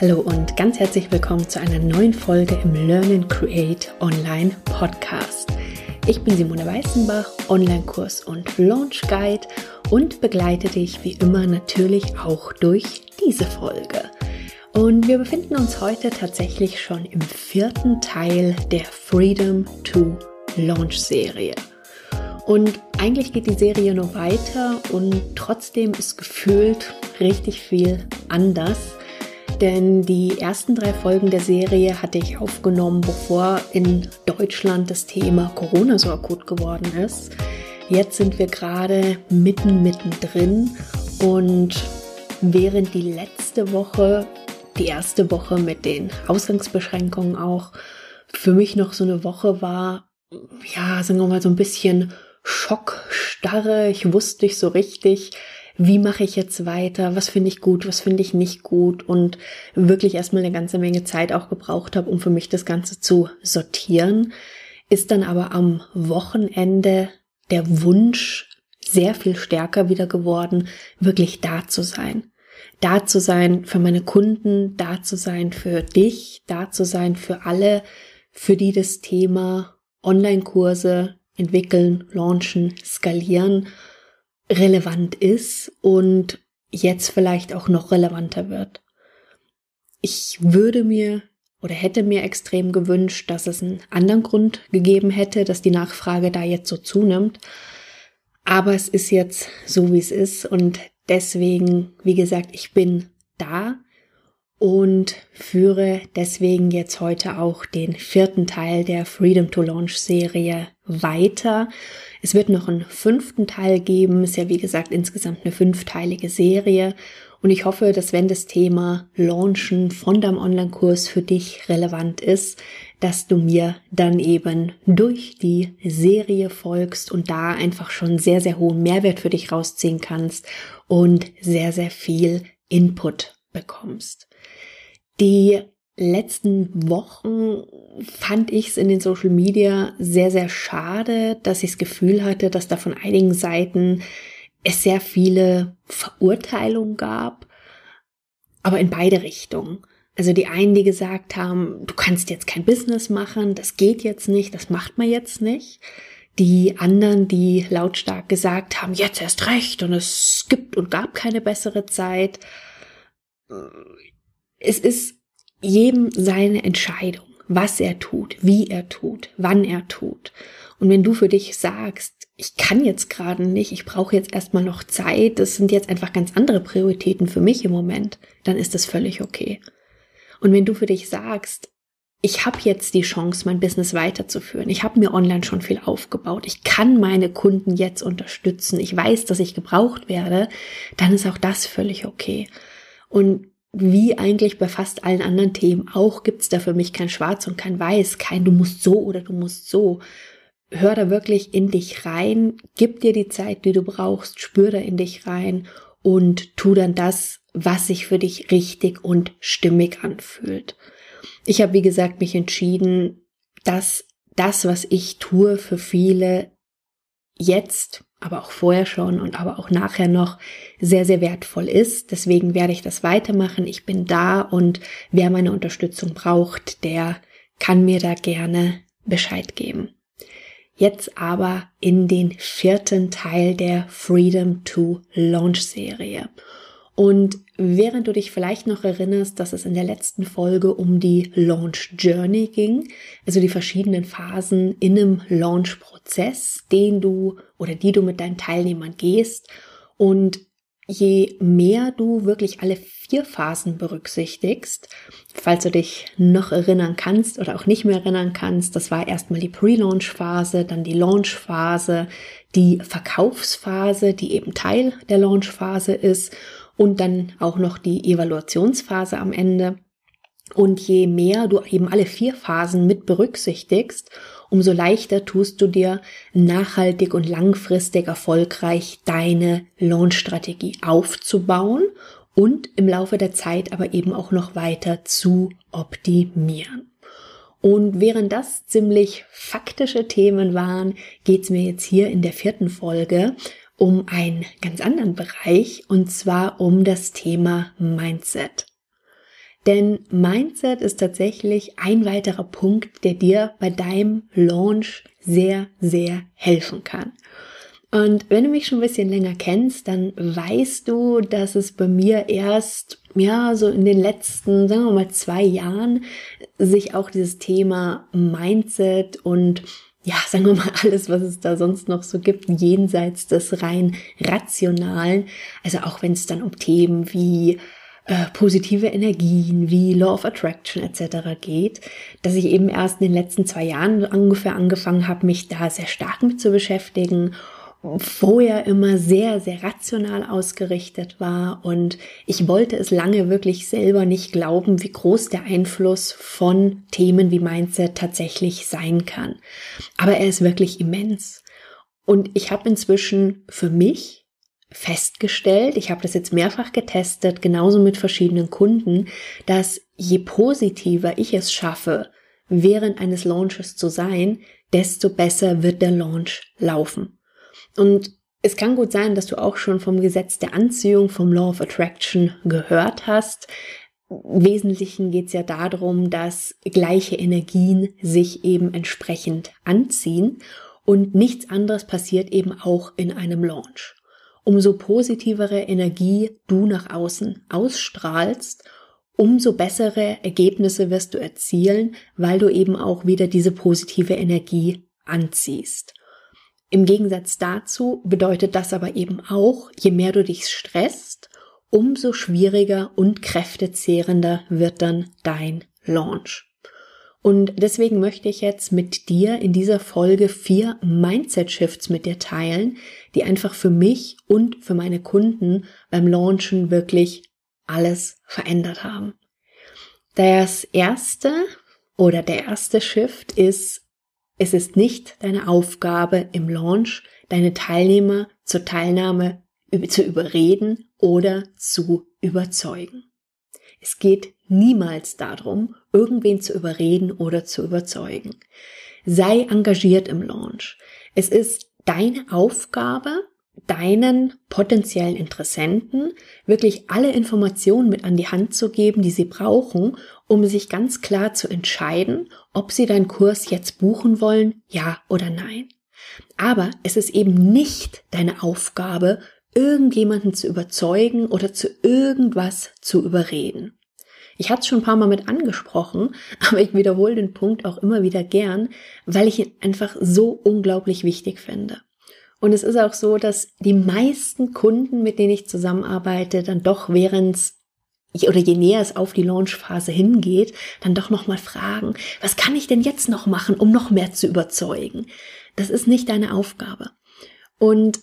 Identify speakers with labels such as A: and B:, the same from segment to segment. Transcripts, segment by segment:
A: Hallo und ganz herzlich willkommen zu einer neuen Folge im Learn and Create Online Podcast. Ich bin Simone Weißenbach, Online-Kurs und Launch Guide und begleite dich wie immer natürlich auch durch diese Folge. Und wir befinden uns heute tatsächlich schon im vierten Teil der Freedom to Launch Serie. Und eigentlich geht die Serie nur weiter und trotzdem ist gefühlt richtig viel anders. Denn die ersten drei Folgen der Serie hatte ich aufgenommen, bevor in Deutschland das Thema Corona so akut geworden ist. Jetzt sind wir gerade mitten, mittendrin und während die letzte Woche die erste Woche mit den Ausgangsbeschränkungen auch für mich noch so eine Woche war, ja, sagen wir mal so ein bisschen Schockstarre. Ich wusste nicht so richtig, wie mache ich jetzt weiter, was finde ich gut, was finde ich nicht gut und wirklich erstmal eine ganze Menge Zeit auch gebraucht habe, um für mich das Ganze zu sortieren, ist dann aber am Wochenende der Wunsch sehr viel stärker wieder geworden, wirklich da zu sein. Da zu sein für meine Kunden, da zu sein für dich, da zu sein für alle, für die das Thema Online-Kurse entwickeln, launchen, skalieren relevant ist und jetzt vielleicht auch noch relevanter wird. Ich würde mir oder hätte mir extrem gewünscht, dass es einen anderen Grund gegeben hätte, dass die Nachfrage da jetzt so zunimmt. Aber es ist jetzt so, wie es ist und Deswegen, wie gesagt, ich bin da und führe deswegen jetzt heute auch den vierten Teil der Freedom to Launch Serie weiter. Es wird noch einen fünften Teil geben, ist ja wie gesagt insgesamt eine fünfteilige Serie und ich hoffe, dass wenn das Thema Launchen von deinem Online-Kurs für dich relevant ist, dass du mir dann eben durch die Serie folgst und da einfach schon sehr, sehr hohen Mehrwert für dich rausziehen kannst und sehr, sehr viel Input bekommst. Die letzten Wochen fand ich es in den Social Media sehr, sehr schade, dass ich das Gefühl hatte, dass da von einigen Seiten es sehr viele Verurteilungen gab, aber in beide Richtungen. Also die einen, die gesagt haben, du kannst jetzt kein Business machen, das geht jetzt nicht, das macht man jetzt nicht. Die anderen, die lautstark gesagt haben, jetzt erst recht und es gibt und gab keine bessere Zeit. Es ist jedem seine Entscheidung, was er tut, wie er tut, wann er tut. Und wenn du für dich sagst, ich kann jetzt gerade nicht, ich brauche jetzt erstmal noch Zeit, das sind jetzt einfach ganz andere Prioritäten für mich im Moment, dann ist das völlig okay. Und wenn du für dich sagst, ich habe jetzt die Chance, mein Business weiterzuführen. Ich habe mir online schon viel aufgebaut. Ich kann meine Kunden jetzt unterstützen. Ich weiß, dass ich gebraucht werde. Dann ist auch das völlig okay. Und wie eigentlich bei fast allen anderen Themen auch, gibt's da für mich kein Schwarz und kein Weiß, kein du musst so oder du musst so hör da wirklich in dich rein, gib dir die Zeit, die du brauchst, spür da in dich rein und tu dann das, was sich für dich richtig und stimmig anfühlt. Ich habe, wie gesagt, mich entschieden, dass das, was ich tue, für viele jetzt, aber auch vorher schon und aber auch nachher noch sehr, sehr wertvoll ist. Deswegen werde ich das weitermachen. Ich bin da und wer meine Unterstützung braucht, der kann mir da gerne Bescheid geben. Jetzt aber in den vierten Teil der Freedom to Launch Serie. Und während du dich vielleicht noch erinnerst, dass es in der letzten Folge um die Launch Journey ging, also die verschiedenen Phasen in einem Launch-Prozess, den du oder die du mit deinen Teilnehmern gehst. Und je mehr du wirklich alle vier Phasen berücksichtigst, falls du dich noch erinnern kannst oder auch nicht mehr erinnern kannst, das war erstmal die Pre-Launch-Phase, dann die Launch-Phase, die Verkaufsphase, die eben Teil der Launch-Phase ist und dann auch noch die Evaluationsphase am Ende. Und je mehr du eben alle vier Phasen mit berücksichtigst umso leichter tust du dir nachhaltig und langfristig erfolgreich deine Launch-Strategie aufzubauen und im Laufe der Zeit aber eben auch noch weiter zu optimieren. Und während das ziemlich faktische Themen waren, geht's mir jetzt hier in der vierten Folge um einen ganz anderen Bereich und zwar um das Thema Mindset. Denn Mindset ist tatsächlich ein weiterer Punkt, der dir bei deinem Launch sehr, sehr helfen kann. Und wenn du mich schon ein bisschen länger kennst, dann weißt du, dass es bei mir erst, ja, so in den letzten, sagen wir mal, zwei Jahren sich auch dieses Thema Mindset und ja, sagen wir mal, alles, was es da sonst noch so gibt, jenseits des rein rationalen. Also auch wenn es dann um Themen wie äh, positive Energien, wie Law of Attraction etc. geht, dass ich eben erst in den letzten zwei Jahren ungefähr angefangen habe, mich da sehr stark mit zu beschäftigen vorher immer sehr, sehr rational ausgerichtet war und ich wollte es lange wirklich selber nicht glauben, wie groß der Einfluss von Themen wie Mindset tatsächlich sein kann. Aber er ist wirklich immens. Und ich habe inzwischen für mich festgestellt, ich habe das jetzt mehrfach getestet, genauso mit verschiedenen Kunden, dass je positiver ich es schaffe, während eines Launches zu sein, desto besser wird der Launch laufen. Und es kann gut sein, dass du auch schon vom Gesetz der Anziehung, vom Law of Attraction gehört hast. Im Wesentlichen geht es ja darum, dass gleiche Energien sich eben entsprechend anziehen und nichts anderes passiert eben auch in einem Launch. Umso positivere Energie du nach außen ausstrahlst, umso bessere Ergebnisse wirst du erzielen, weil du eben auch wieder diese positive Energie anziehst. Im Gegensatz dazu bedeutet das aber eben auch, je mehr du dich stresst, umso schwieriger und kräftezehrender wird dann dein Launch. Und deswegen möchte ich jetzt mit dir in dieser Folge vier Mindset Shifts mit dir teilen, die einfach für mich und für meine Kunden beim Launchen wirklich alles verändert haben. Das erste oder der erste Shift ist es ist nicht deine Aufgabe im Launch, deine Teilnehmer zur Teilnahme zu überreden oder zu überzeugen. Es geht niemals darum, irgendwen zu überreden oder zu überzeugen. Sei engagiert im Launch. Es ist deine Aufgabe, deinen potenziellen Interessenten wirklich alle Informationen mit an die Hand zu geben, die sie brauchen, um sich ganz klar zu entscheiden, ob sie deinen Kurs jetzt buchen wollen, ja oder nein. Aber es ist eben nicht deine Aufgabe, irgendjemanden zu überzeugen oder zu irgendwas zu überreden. Ich hatte es schon ein paar Mal mit angesprochen, aber ich wiederhole den Punkt auch immer wieder gern, weil ich ihn einfach so unglaublich wichtig finde. Und es ist auch so, dass die meisten Kunden, mit denen ich zusammenarbeite, dann doch während oder je näher es auf die Launchphase hingeht, dann doch nochmal fragen, was kann ich denn jetzt noch machen, um noch mehr zu überzeugen? Das ist nicht deine Aufgabe. Und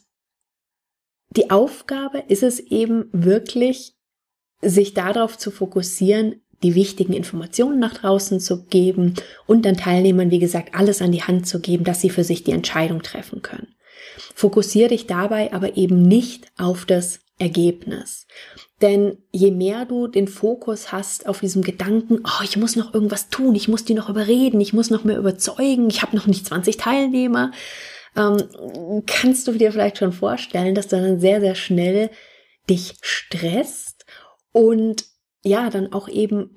A: die Aufgabe ist es eben wirklich, sich darauf zu fokussieren, die wichtigen Informationen nach draußen zu geben und dann Teilnehmern, wie gesagt, alles an die Hand zu geben, dass sie für sich die Entscheidung treffen können. Fokussiere dich dabei aber eben nicht auf das Ergebnis. Denn je mehr du den Fokus hast auf diesem Gedanken, oh, ich muss noch irgendwas tun, ich muss die noch überreden, ich muss noch mehr überzeugen, ich habe noch nicht 20 Teilnehmer, ähm, kannst du dir vielleicht schon vorstellen, dass du dann sehr, sehr schnell dich stresst und ja, dann auch eben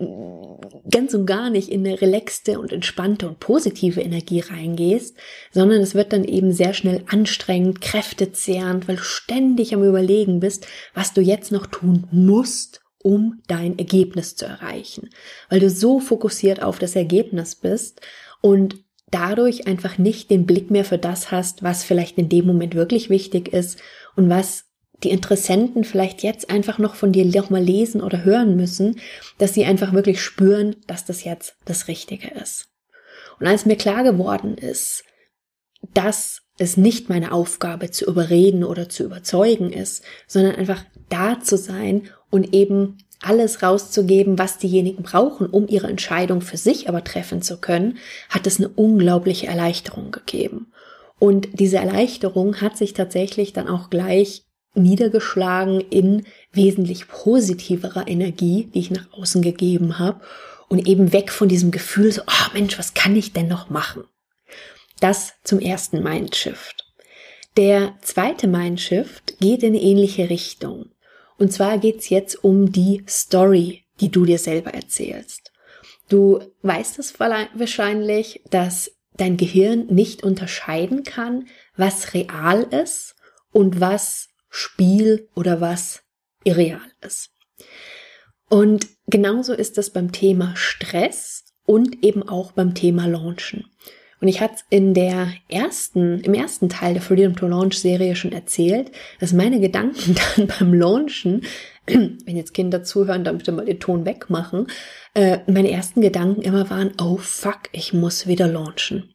A: ganz und gar nicht in eine relaxte und entspannte und positive Energie reingehst, sondern es wird dann eben sehr schnell anstrengend, kräftezehrend, weil du ständig am Überlegen bist, was du jetzt noch tun musst, um dein Ergebnis zu erreichen. Weil du so fokussiert auf das Ergebnis bist und dadurch einfach nicht den Blick mehr für das hast, was vielleicht in dem Moment wirklich wichtig ist und was die Interessenten vielleicht jetzt einfach noch von dir noch mal lesen oder hören müssen, dass sie einfach wirklich spüren, dass das jetzt das Richtige ist. Und als mir klar geworden ist, dass es nicht meine Aufgabe zu überreden oder zu überzeugen ist, sondern einfach da zu sein und eben alles rauszugeben, was diejenigen brauchen, um ihre Entscheidung für sich aber treffen zu können, hat es eine unglaubliche Erleichterung gegeben. Und diese Erleichterung hat sich tatsächlich dann auch gleich niedergeschlagen in wesentlich positiverer Energie, die ich nach außen gegeben habe und eben weg von diesem Gefühl so, oh Mensch, was kann ich denn noch machen? Das zum ersten Mindshift. Der zweite Mindshift geht in eine ähnliche Richtung. Und zwar geht's jetzt um die Story, die du dir selber erzählst. Du weißt es wahrscheinlich, dass dein Gehirn nicht unterscheiden kann, was real ist und was Spiel oder was irreal ist. Und genauso ist es beim Thema Stress und eben auch beim Thema Launchen. Und ich hatte in der ersten, im ersten Teil der Freedom to Launch Serie schon erzählt, dass meine Gedanken dann beim Launchen, wenn jetzt Kinder zuhören, dann bitte mal den Ton wegmachen, äh, meine ersten Gedanken immer waren, oh fuck, ich muss wieder launchen.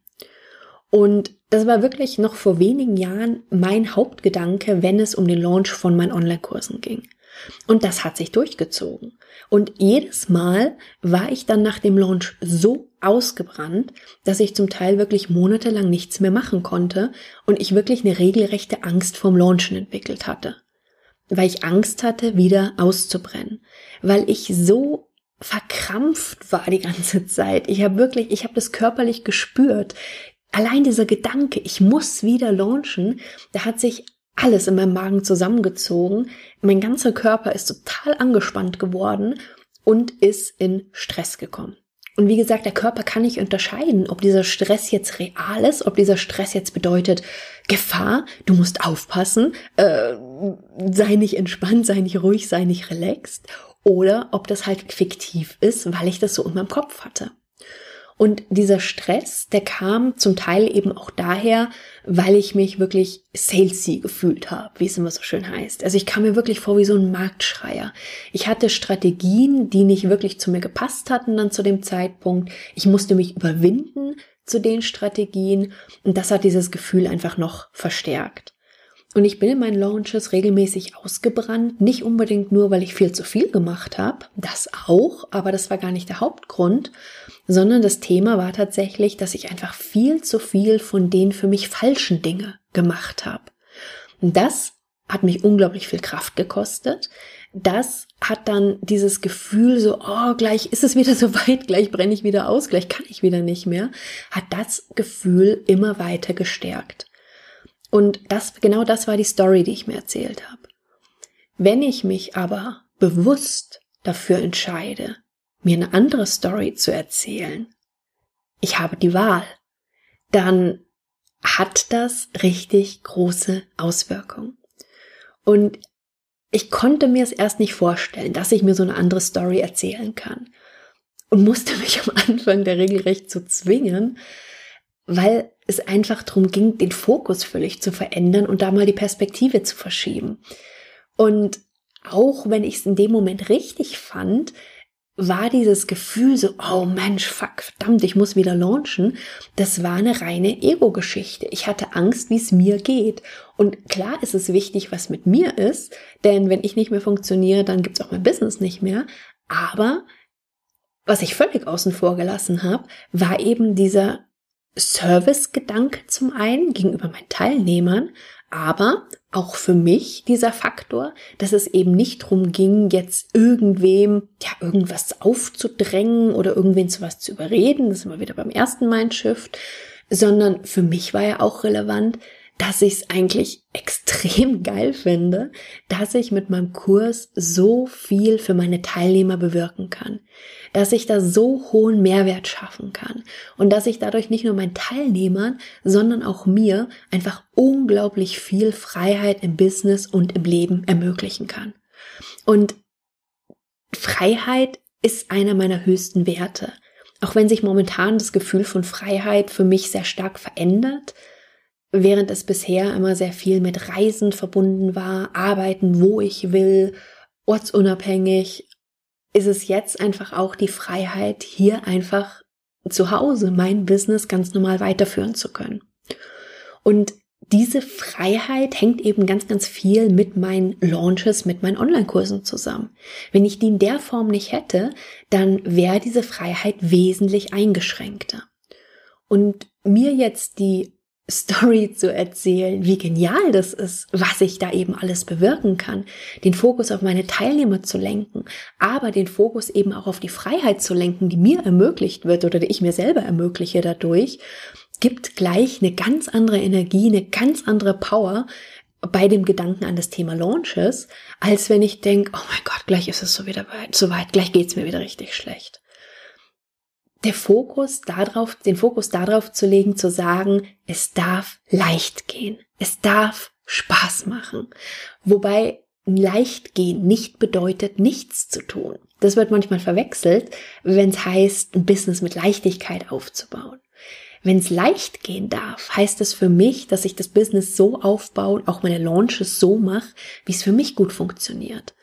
A: Und das war wirklich noch vor wenigen Jahren mein Hauptgedanke, wenn es um den Launch von meinen Online-Kursen ging. Und das hat sich durchgezogen. Und jedes Mal war ich dann nach dem Launch so ausgebrannt, dass ich zum Teil wirklich monatelang nichts mehr machen konnte und ich wirklich eine regelrechte Angst vorm Launchen entwickelt hatte. Weil ich Angst hatte, wieder auszubrennen. Weil ich so verkrampft war die ganze Zeit. Ich habe wirklich, ich habe das körperlich gespürt. Allein dieser Gedanke, ich muss wieder launchen, da hat sich alles in meinem Magen zusammengezogen. Mein ganzer Körper ist total angespannt geworden und ist in Stress gekommen. Und wie gesagt, der Körper kann nicht unterscheiden, ob dieser Stress jetzt real ist, ob dieser Stress jetzt bedeutet Gefahr, du musst aufpassen, äh, sei nicht entspannt, sei nicht ruhig, sei nicht relaxed, oder ob das halt fiktiv ist, weil ich das so in meinem Kopf hatte. Und dieser Stress, der kam zum Teil eben auch daher, weil ich mich wirklich salesy gefühlt habe, wie es immer so schön heißt. Also ich kam mir wirklich vor wie so ein Marktschreier. Ich hatte Strategien, die nicht wirklich zu mir gepasst hatten dann zu dem Zeitpunkt. Ich musste mich überwinden zu den Strategien und das hat dieses Gefühl einfach noch verstärkt. Und ich bin in meinen Launches regelmäßig ausgebrannt, nicht unbedingt nur, weil ich viel zu viel gemacht habe, das auch, aber das war gar nicht der Hauptgrund, sondern das Thema war tatsächlich, dass ich einfach viel zu viel von den für mich falschen Dinge gemacht habe. Und das hat mich unglaublich viel Kraft gekostet. Das hat dann dieses Gefühl so, oh, gleich ist es wieder so weit, gleich brenne ich wieder aus, gleich kann ich wieder nicht mehr, hat das Gefühl immer weiter gestärkt. Und das, genau das war die Story, die ich mir erzählt habe. Wenn ich mich aber bewusst dafür entscheide, mir eine andere Story zu erzählen, ich habe die Wahl, dann hat das richtig große Auswirkungen. Und ich konnte mir es erst nicht vorstellen, dass ich mir so eine andere Story erzählen kann. Und musste mich am Anfang der regelrecht zu zwingen, weil es einfach darum ging, den Fokus völlig zu verändern und da mal die Perspektive zu verschieben. Und auch wenn ich es in dem Moment richtig fand, war dieses Gefühl so, oh Mensch, fuck, verdammt, ich muss wieder launchen. Das war eine reine Ego-Geschichte. Ich hatte Angst, wie es mir geht. Und klar ist es wichtig, was mit mir ist, denn wenn ich nicht mehr funktioniere, dann gibt's auch mein Business nicht mehr. Aber was ich völlig außen vor gelassen habe, war eben dieser Service-Gedanke zum einen gegenüber meinen Teilnehmern, aber auch für mich dieser Faktor, dass es eben nicht drum ging, jetzt irgendwem ja irgendwas aufzudrängen oder irgendwen zu was zu überreden, das ist immer wieder beim ersten Mindshift, sondern für mich war ja auch relevant, dass ich es eigentlich extrem geil finde, dass ich mit meinem Kurs so viel für meine Teilnehmer bewirken kann, dass ich da so hohen Mehrwert schaffen kann und dass ich dadurch nicht nur meinen Teilnehmern, sondern auch mir einfach unglaublich viel Freiheit im Business und im Leben ermöglichen kann. Und Freiheit ist einer meiner höchsten Werte. Auch wenn sich momentan das Gefühl von Freiheit für mich sehr stark verändert, während es bisher immer sehr viel mit Reisen verbunden war, arbeiten, wo ich will, ortsunabhängig, ist es jetzt einfach auch die Freiheit, hier einfach zu Hause mein Business ganz normal weiterführen zu können. Und diese Freiheit hängt eben ganz, ganz viel mit meinen Launches, mit meinen Online-Kursen zusammen. Wenn ich die in der Form nicht hätte, dann wäre diese Freiheit wesentlich eingeschränkter. Und mir jetzt die Story zu erzählen, wie genial das ist, was ich da eben alles bewirken kann, den Fokus auf meine Teilnehmer zu lenken, aber den Fokus eben auch auf die Freiheit zu lenken, die mir ermöglicht wird oder die ich mir selber ermögliche dadurch, gibt gleich eine ganz andere Energie, eine ganz andere Power bei dem Gedanken an das Thema Launches, als wenn ich denke, oh mein Gott, gleich ist es so wieder weit, so weit, gleich geht's mir wieder richtig schlecht. Der Fokus darauf, den Fokus darauf zu legen, zu sagen, es darf leicht gehen. Es darf Spaß machen. Wobei leicht gehen nicht bedeutet, nichts zu tun. Das wird manchmal verwechselt, wenn es heißt, ein Business mit Leichtigkeit aufzubauen. Wenn es leicht gehen darf, heißt es für mich, dass ich das Business so aufbaue, auch meine Launches so mache, wie es für mich gut funktioniert.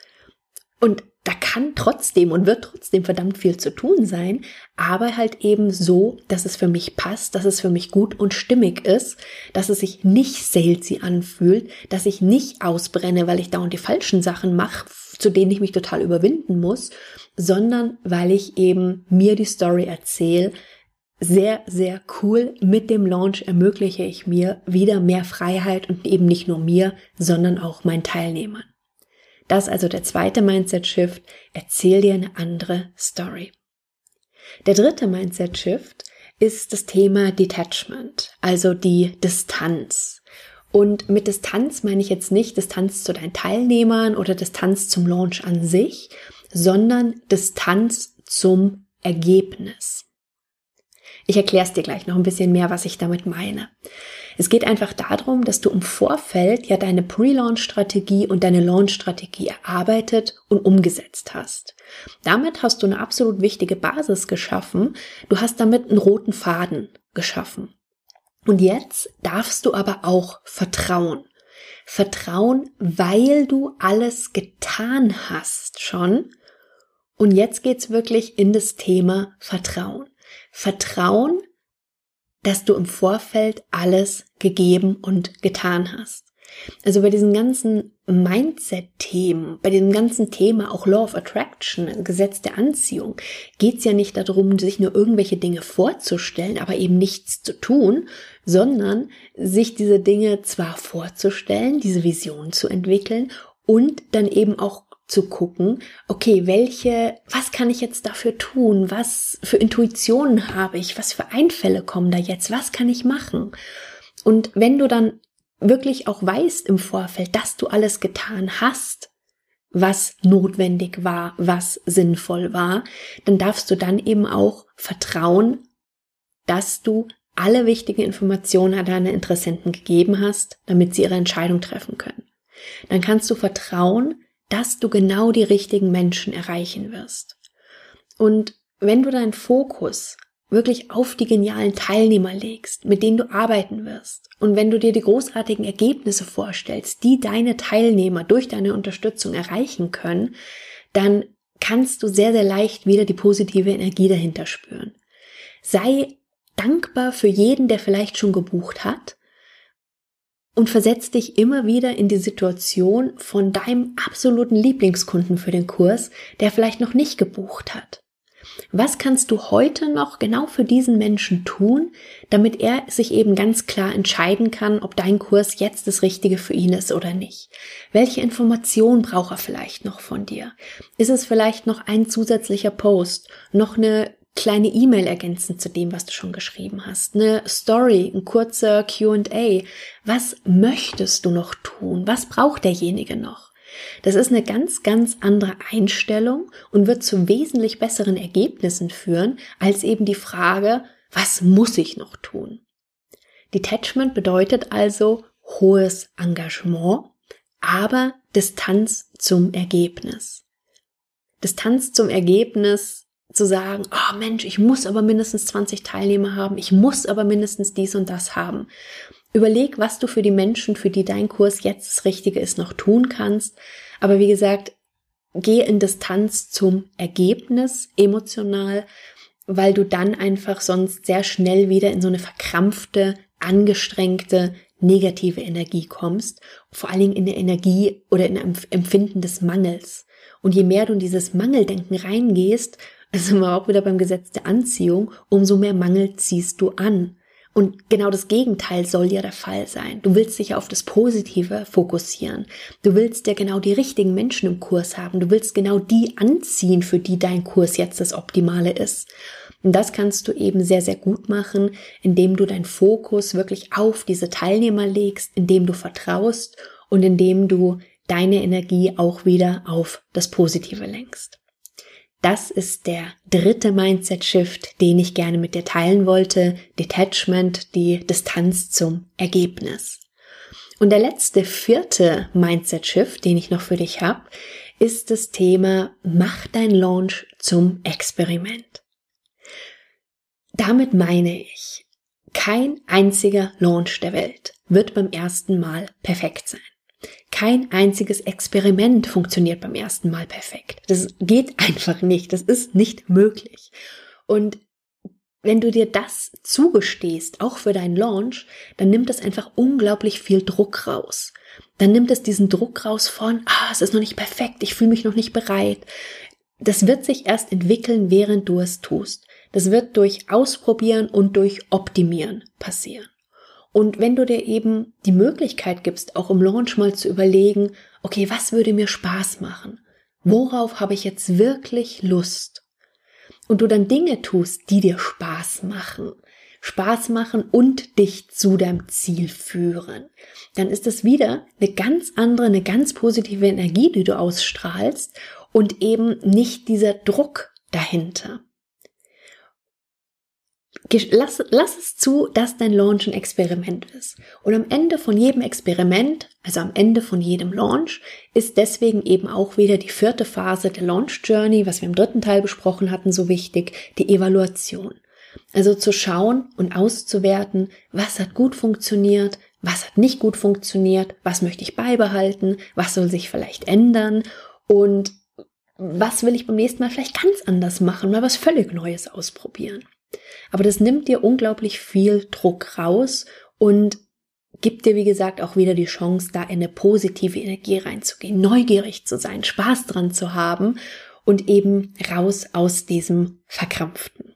A: Und da kann trotzdem und wird trotzdem verdammt viel zu tun sein, aber halt eben so, dass es für mich passt, dass es für mich gut und stimmig ist, dass es sich nicht salesy anfühlt, dass ich nicht ausbrenne, weil ich dauernd die falschen Sachen mache, zu denen ich mich total überwinden muss, sondern weil ich eben mir die Story erzähle, sehr, sehr cool. Mit dem Launch ermögliche ich mir wieder mehr Freiheit und eben nicht nur mir, sondern auch meinen Teilnehmern. Das ist also der zweite Mindset-Shift. Erzähl dir eine andere Story. Der dritte Mindset-Shift ist das Thema Detachment, also die Distanz. Und mit Distanz meine ich jetzt nicht Distanz zu deinen Teilnehmern oder Distanz zum Launch an sich, sondern Distanz zum Ergebnis. Ich erkläre es dir gleich noch ein bisschen mehr, was ich damit meine. Es geht einfach darum, dass du im Vorfeld ja deine Pre-Launch-Strategie und deine Launch-Strategie erarbeitet und umgesetzt hast. Damit hast du eine absolut wichtige Basis geschaffen. Du hast damit einen roten Faden geschaffen. Und jetzt darfst du aber auch vertrauen. Vertrauen, weil du alles getan hast schon. Und jetzt geht's wirklich in das Thema Vertrauen. Vertrauen, dass du im Vorfeld alles gegeben und getan hast. Also bei diesen ganzen Mindset-Themen, bei diesem ganzen Thema auch Law of Attraction, Gesetz der Anziehung, geht es ja nicht darum, sich nur irgendwelche Dinge vorzustellen, aber eben nichts zu tun, sondern sich diese Dinge zwar vorzustellen, diese Vision zu entwickeln und dann eben auch zu gucken, okay, welche, was kann ich jetzt dafür tun? Was für Intuitionen habe ich? Was für Einfälle kommen da jetzt? Was kann ich machen? Und wenn du dann wirklich auch weißt im Vorfeld, dass du alles getan hast, was notwendig war, was sinnvoll war, dann darfst du dann eben auch vertrauen, dass du alle wichtigen Informationen an deine Interessenten gegeben hast, damit sie ihre Entscheidung treffen können. Dann kannst du vertrauen, dass du genau die richtigen Menschen erreichen wirst. Und wenn du deinen Fokus wirklich auf die genialen Teilnehmer legst, mit denen du arbeiten wirst, und wenn du dir die großartigen Ergebnisse vorstellst, die deine Teilnehmer durch deine Unterstützung erreichen können, dann kannst du sehr, sehr leicht wieder die positive Energie dahinter spüren. Sei dankbar für jeden, der vielleicht schon gebucht hat und versetz dich immer wieder in die Situation von deinem absoluten Lieblingskunden für den Kurs, der vielleicht noch nicht gebucht hat. Was kannst du heute noch genau für diesen Menschen tun, damit er sich eben ganz klar entscheiden kann, ob dein Kurs jetzt das Richtige für ihn ist oder nicht? Welche Information braucht er vielleicht noch von dir? Ist es vielleicht noch ein zusätzlicher Post, noch eine kleine E-Mail ergänzen zu dem, was du schon geschrieben hast, eine Story, ein kurzer QA. Was möchtest du noch tun? Was braucht derjenige noch? Das ist eine ganz, ganz andere Einstellung und wird zu wesentlich besseren Ergebnissen führen, als eben die Frage, was muss ich noch tun? Detachment bedeutet also hohes Engagement, aber Distanz zum Ergebnis. Distanz zum Ergebnis zu sagen, oh Mensch, ich muss aber mindestens 20 Teilnehmer haben, ich muss aber mindestens dies und das haben. Überleg, was du für die Menschen, für die dein Kurs jetzt das Richtige ist, noch tun kannst. Aber wie gesagt, geh in Distanz zum Ergebnis emotional, weil du dann einfach sonst sehr schnell wieder in so eine verkrampfte, angestrengte, negative Energie kommst. Vor allen Dingen in der Energie oder in einem Empfinden des Mangels. Und je mehr du in dieses Mangeldenken reingehst, also wir auch wieder beim Gesetz der Anziehung, umso mehr Mangel ziehst du an. Und genau das Gegenteil soll ja der Fall sein. Du willst dich auf das Positive fokussieren. Du willst ja genau die richtigen Menschen im Kurs haben. Du willst genau die anziehen, für die dein Kurs jetzt das Optimale ist. Und das kannst du eben sehr, sehr gut machen, indem du deinen Fokus wirklich auf diese Teilnehmer legst, indem du vertraust und indem du deine Energie auch wieder auf das Positive lenkst. Das ist der dritte Mindset-Shift, den ich gerne mit dir teilen wollte. Detachment, die Distanz zum Ergebnis. Und der letzte, vierte Mindset-Shift, den ich noch für dich habe, ist das Thema, mach dein Launch zum Experiment. Damit meine ich, kein einziger Launch der Welt wird beim ersten Mal perfekt sein. Kein einziges Experiment funktioniert beim ersten Mal perfekt. Das geht einfach nicht. Das ist nicht möglich. Und wenn du dir das zugestehst, auch für deinen Launch, dann nimmt das einfach unglaublich viel Druck raus. Dann nimmt es diesen Druck raus von, ah, es ist noch nicht perfekt, ich fühle mich noch nicht bereit. Das wird sich erst entwickeln, während du es tust. Das wird durch Ausprobieren und durch Optimieren passieren. Und wenn du dir eben die Möglichkeit gibst, auch im Launch mal zu überlegen, okay, was würde mir Spaß machen? Worauf habe ich jetzt wirklich Lust? und du dann Dinge tust, die dir Spaß machen, Spaß machen und dich zu deinem Ziel führen, dann ist es wieder eine ganz andere, eine ganz positive Energie, die du ausstrahlst und eben nicht dieser Druck dahinter lass, lass es zu, dass dein Launch ein Experiment ist. Und am Ende von jedem Experiment, also am Ende von jedem Launch, ist deswegen eben auch wieder die vierte Phase der Launch Journey, was wir im dritten Teil besprochen hatten, so wichtig, die Evaluation. Also zu schauen und auszuwerten, was hat gut funktioniert, was hat nicht gut funktioniert, was möchte ich beibehalten, was soll sich vielleicht ändern und was will ich beim nächsten Mal vielleicht ganz anders machen, mal was völlig Neues ausprobieren. Aber das nimmt dir unglaublich viel Druck raus und gibt dir, wie gesagt, auch wieder die Chance, da in eine positive Energie reinzugehen, neugierig zu sein, Spaß dran zu haben und eben raus aus diesem Verkrampften.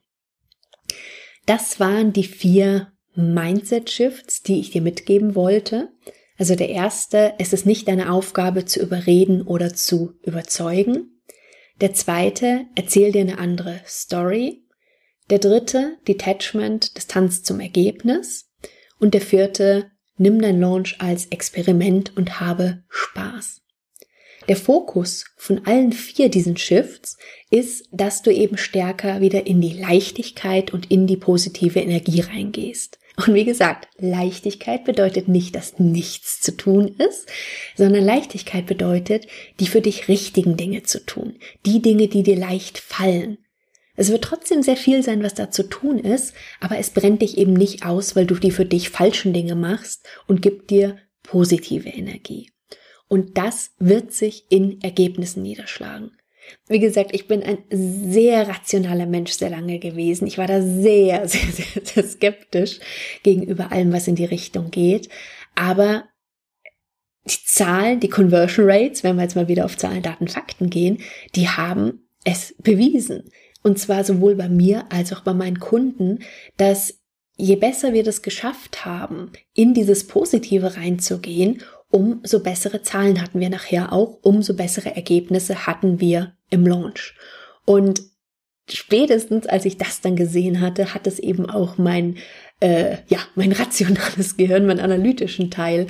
A: Das waren die vier Mindset-Shifts, die ich dir mitgeben wollte. Also der erste, es ist nicht deine Aufgabe zu überreden oder zu überzeugen. Der zweite, erzähl dir eine andere Story. Der dritte, Detachment, Distanz zum Ergebnis. Und der vierte, nimm dein Launch als Experiment und habe Spaß. Der Fokus von allen vier diesen Shifts ist, dass du eben stärker wieder in die Leichtigkeit und in die positive Energie reingehst. Und wie gesagt, Leichtigkeit bedeutet nicht, dass nichts zu tun ist, sondern Leichtigkeit bedeutet, die für dich richtigen Dinge zu tun, die Dinge, die dir leicht fallen, es wird trotzdem sehr viel sein, was da zu tun ist, aber es brennt dich eben nicht aus, weil du die für dich falschen Dinge machst und gibt dir positive Energie. Und das wird sich in Ergebnissen niederschlagen. Wie gesagt, ich bin ein sehr rationaler Mensch sehr lange gewesen. Ich war da sehr, sehr, sehr, sehr skeptisch gegenüber allem, was in die Richtung geht. Aber die Zahlen, die Conversion Rates, wenn wir jetzt mal wieder auf Zahlen, Daten, Fakten gehen, die haben es bewiesen und zwar sowohl bei mir als auch bei meinen Kunden, dass je besser wir das geschafft haben, in dieses Positive reinzugehen, umso bessere Zahlen hatten wir nachher auch, umso bessere Ergebnisse hatten wir im Launch. Und spätestens, als ich das dann gesehen hatte, hat es eben auch mein, äh, ja, mein rationales Gehirn, mein analytischen Teil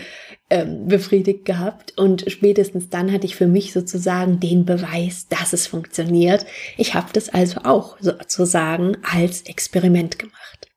A: ähm, befriedigt gehabt. Und spätestens dann hatte ich für mich sozusagen den Beweis, dass es funktioniert. Ich habe das also auch sozusagen als Experiment gemacht.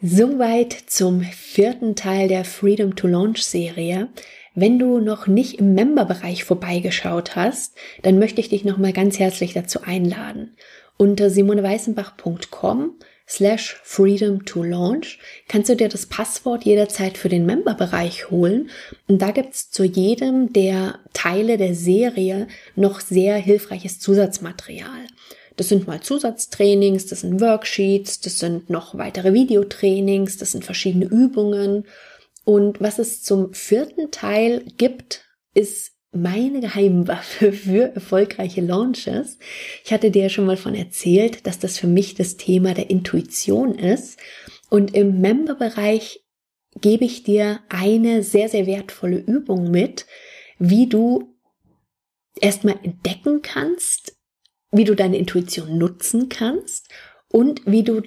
A: Soweit zum vierten Teil der Freedom to Launch Serie. Wenn du noch nicht im Member-Bereich vorbeigeschaut hast, dann möchte ich dich nochmal ganz herzlich dazu einladen. Unter simoneweißenbach.com slash freedom to launch kannst du dir das Passwort jederzeit für den Member-Bereich holen. Und da gibt's zu jedem der Teile der Serie noch sehr hilfreiches Zusatzmaterial. Das sind mal Zusatztrainings, das sind Worksheets, das sind noch weitere Videotrainings, das sind verschiedene Übungen. Und was es zum vierten Teil gibt, ist meine Geheimwaffe für erfolgreiche Launches. Ich hatte dir ja schon mal von erzählt, dass das für mich das Thema der Intuition ist. Und im Member-Bereich gebe ich dir eine sehr, sehr wertvolle Übung mit, wie du erstmal entdecken kannst, wie du deine Intuition nutzen kannst und wie du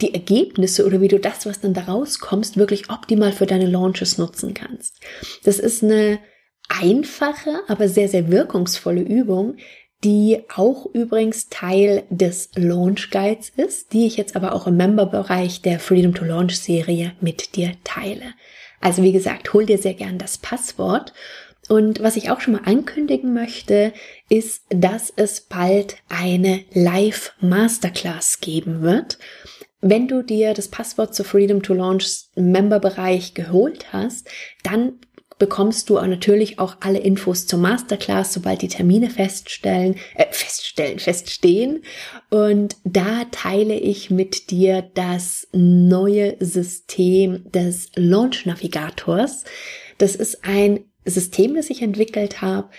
A: die Ergebnisse oder wie du das, was dann da rauskommst, wirklich optimal für deine Launches nutzen kannst. Das ist eine einfache, aber sehr, sehr wirkungsvolle Übung, die auch übrigens Teil des Launch Guides ist, die ich jetzt aber auch im Member-Bereich der Freedom to Launch Serie mit dir teile. Also wie gesagt, hol dir sehr gern das Passwort. Und was ich auch schon mal ankündigen möchte, ist, dass es bald eine Live Masterclass geben wird. Wenn du dir das Passwort zu Freedom to Launch Member Bereich geholt hast, dann bekommst du natürlich auch alle Infos zur Masterclass, sobald die Termine feststellen, äh, feststellen, feststehen. Und da teile ich mit dir das neue System des Launch Navigators. Das ist ein System, das ich entwickelt habe,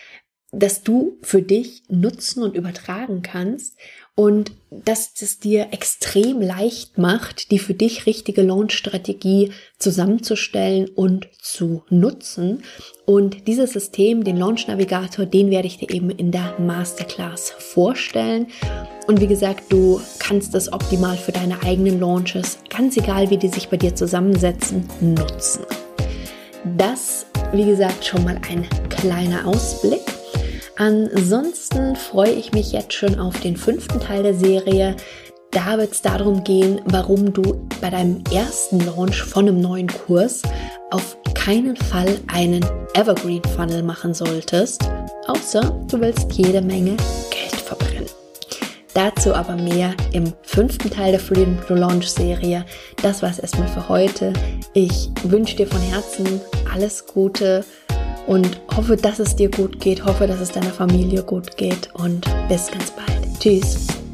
A: das du für dich nutzen und übertragen kannst und dass es dir extrem leicht macht, die für dich richtige Launch-Strategie zusammenzustellen und zu nutzen. Und dieses System, den Launch Navigator, den werde ich dir eben in der Masterclass vorstellen. Und wie gesagt, du kannst das optimal für deine eigenen Launches, ganz egal wie die sich bei dir zusammensetzen, nutzen. Das, wie gesagt, schon mal ein kleiner Ausblick. Ansonsten freue ich mich jetzt schon auf den fünften Teil der Serie. Da wird es darum gehen, warum du bei deinem ersten Launch von einem neuen Kurs auf keinen Fall einen Evergreen Funnel machen solltest, außer du willst jede Menge Geld verbrennen. Dazu aber mehr im fünften Teil der Freedom to Launch Serie. Das war es erstmal für heute. Ich wünsche dir von Herzen alles Gute und hoffe, dass es dir gut geht, hoffe, dass es deiner Familie gut geht und bis ganz bald. Tschüss.